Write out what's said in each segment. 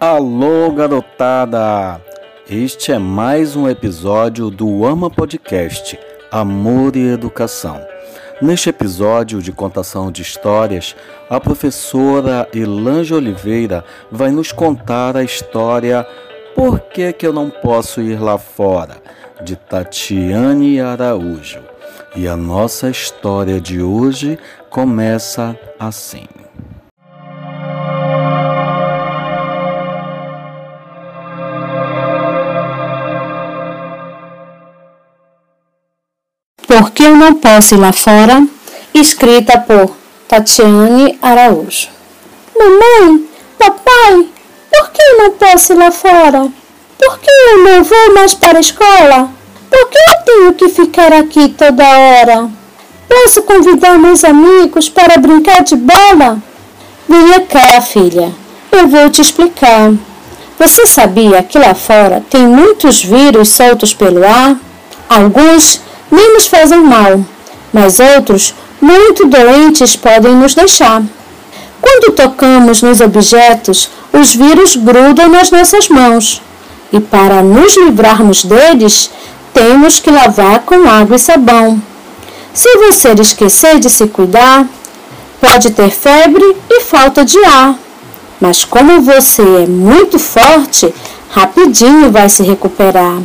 Alô, garotada! Este é mais um episódio do Ama Podcast Amor e Educação. Neste episódio de contação de histórias, a professora Elange Oliveira vai nos contar a história Por que, que eu não posso ir lá fora? de Tatiane Araújo. E a nossa história de hoje começa assim. Por que eu não posso ir lá fora? Escrita por Tatiane Araújo. Mamãe, papai, por que eu não posso ir lá fora? Por que eu não vou mais para a escola? Por que eu tenho que ficar aqui toda hora? Posso convidar meus amigos para brincar de bola? Venha cá, filha. Eu vou te explicar. Você sabia que lá fora tem muitos vírus soltos pelo ar? Alguns nem nos fazem mal, mas outros, muito doentes, podem nos deixar. Quando tocamos nos objetos, os vírus grudam nas nossas mãos. E para nos livrarmos deles, temos que lavar com água e sabão. Se você esquecer de se cuidar, pode ter febre e falta de ar. Mas como você é muito forte, rapidinho vai se recuperar.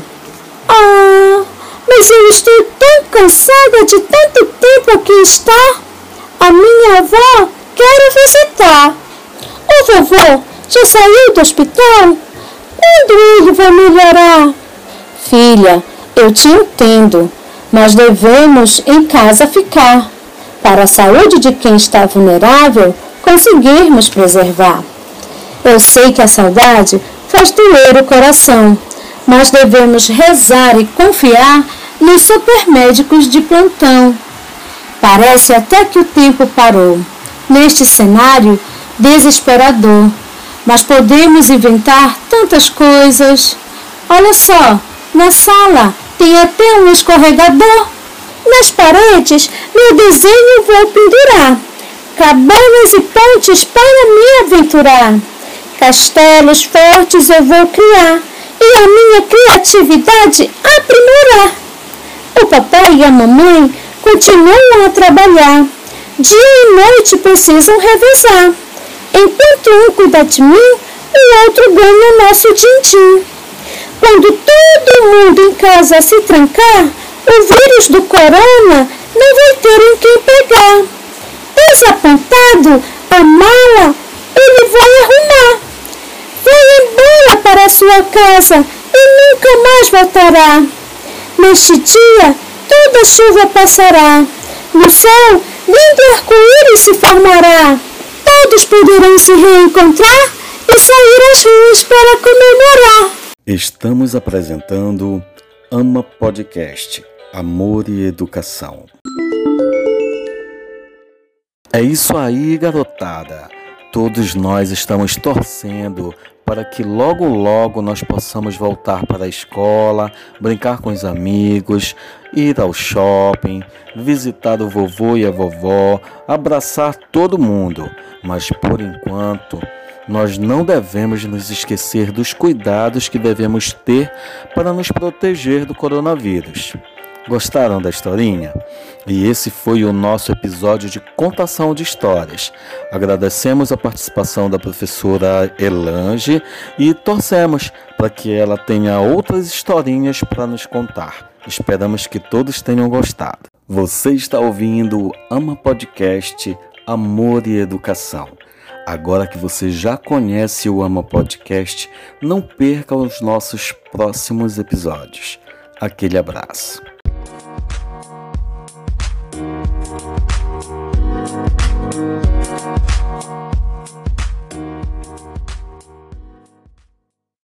Ah, mas eu estou tão cansada de tanto tempo aqui estar. A minha avó quer visitar. O vovô já saiu do hospital? Quando ele vai melhorar? Filha, eu te entendo, mas devemos em casa ficar. Para a saúde de quem está vulnerável, conseguirmos preservar. Eu sei que a saudade faz doer o coração, mas devemos rezar e confiar nos supermédicos de plantão. Parece até que o tempo parou. Neste cenário desesperador, mas podemos inventar tantas coisas. Olha só, na sala tem até um escorregador. Nas paredes, meu desenho vou pendurar. Cabanas e pontes para me aventurar. Castelos fortes eu vou criar e a minha criatividade aprimorar. O papai e a mamãe continuam a trabalhar. Dia e noite precisam revezar. Enquanto um cuida de mim, o outro ganha o nosso din-din. Quando todo mundo em casa se trancar, o vírus do corona não vai ter em quem pegar. Desapontado, a mala ele vai arrumar. Vai embora para sua casa e nunca mais voltará. Neste dia, toda chuva passará. No céu, lindo arco-íris se formará todos poderão se reencontrar e sair às ruas para comemorar. Estamos apresentando Ama Podcast Amor e Educação. É isso aí, garotada. Todos nós estamos torcendo para que logo logo nós possamos voltar para a escola, brincar com os amigos, ir ao shopping, visitar o vovô e a vovó, abraçar todo mundo. Mas por enquanto, nós não devemos nos esquecer dos cuidados que devemos ter para nos proteger do coronavírus. Gostaram da historinha? E esse foi o nosso episódio de contação de histórias. Agradecemos a participação da professora Elange e torcemos para que ela tenha outras historinhas para nos contar. Esperamos que todos tenham gostado. Você está ouvindo o Ama Podcast Amor e Educação. Agora que você já conhece o Ama Podcast, não perca os nossos próximos episódios. Aquele abraço.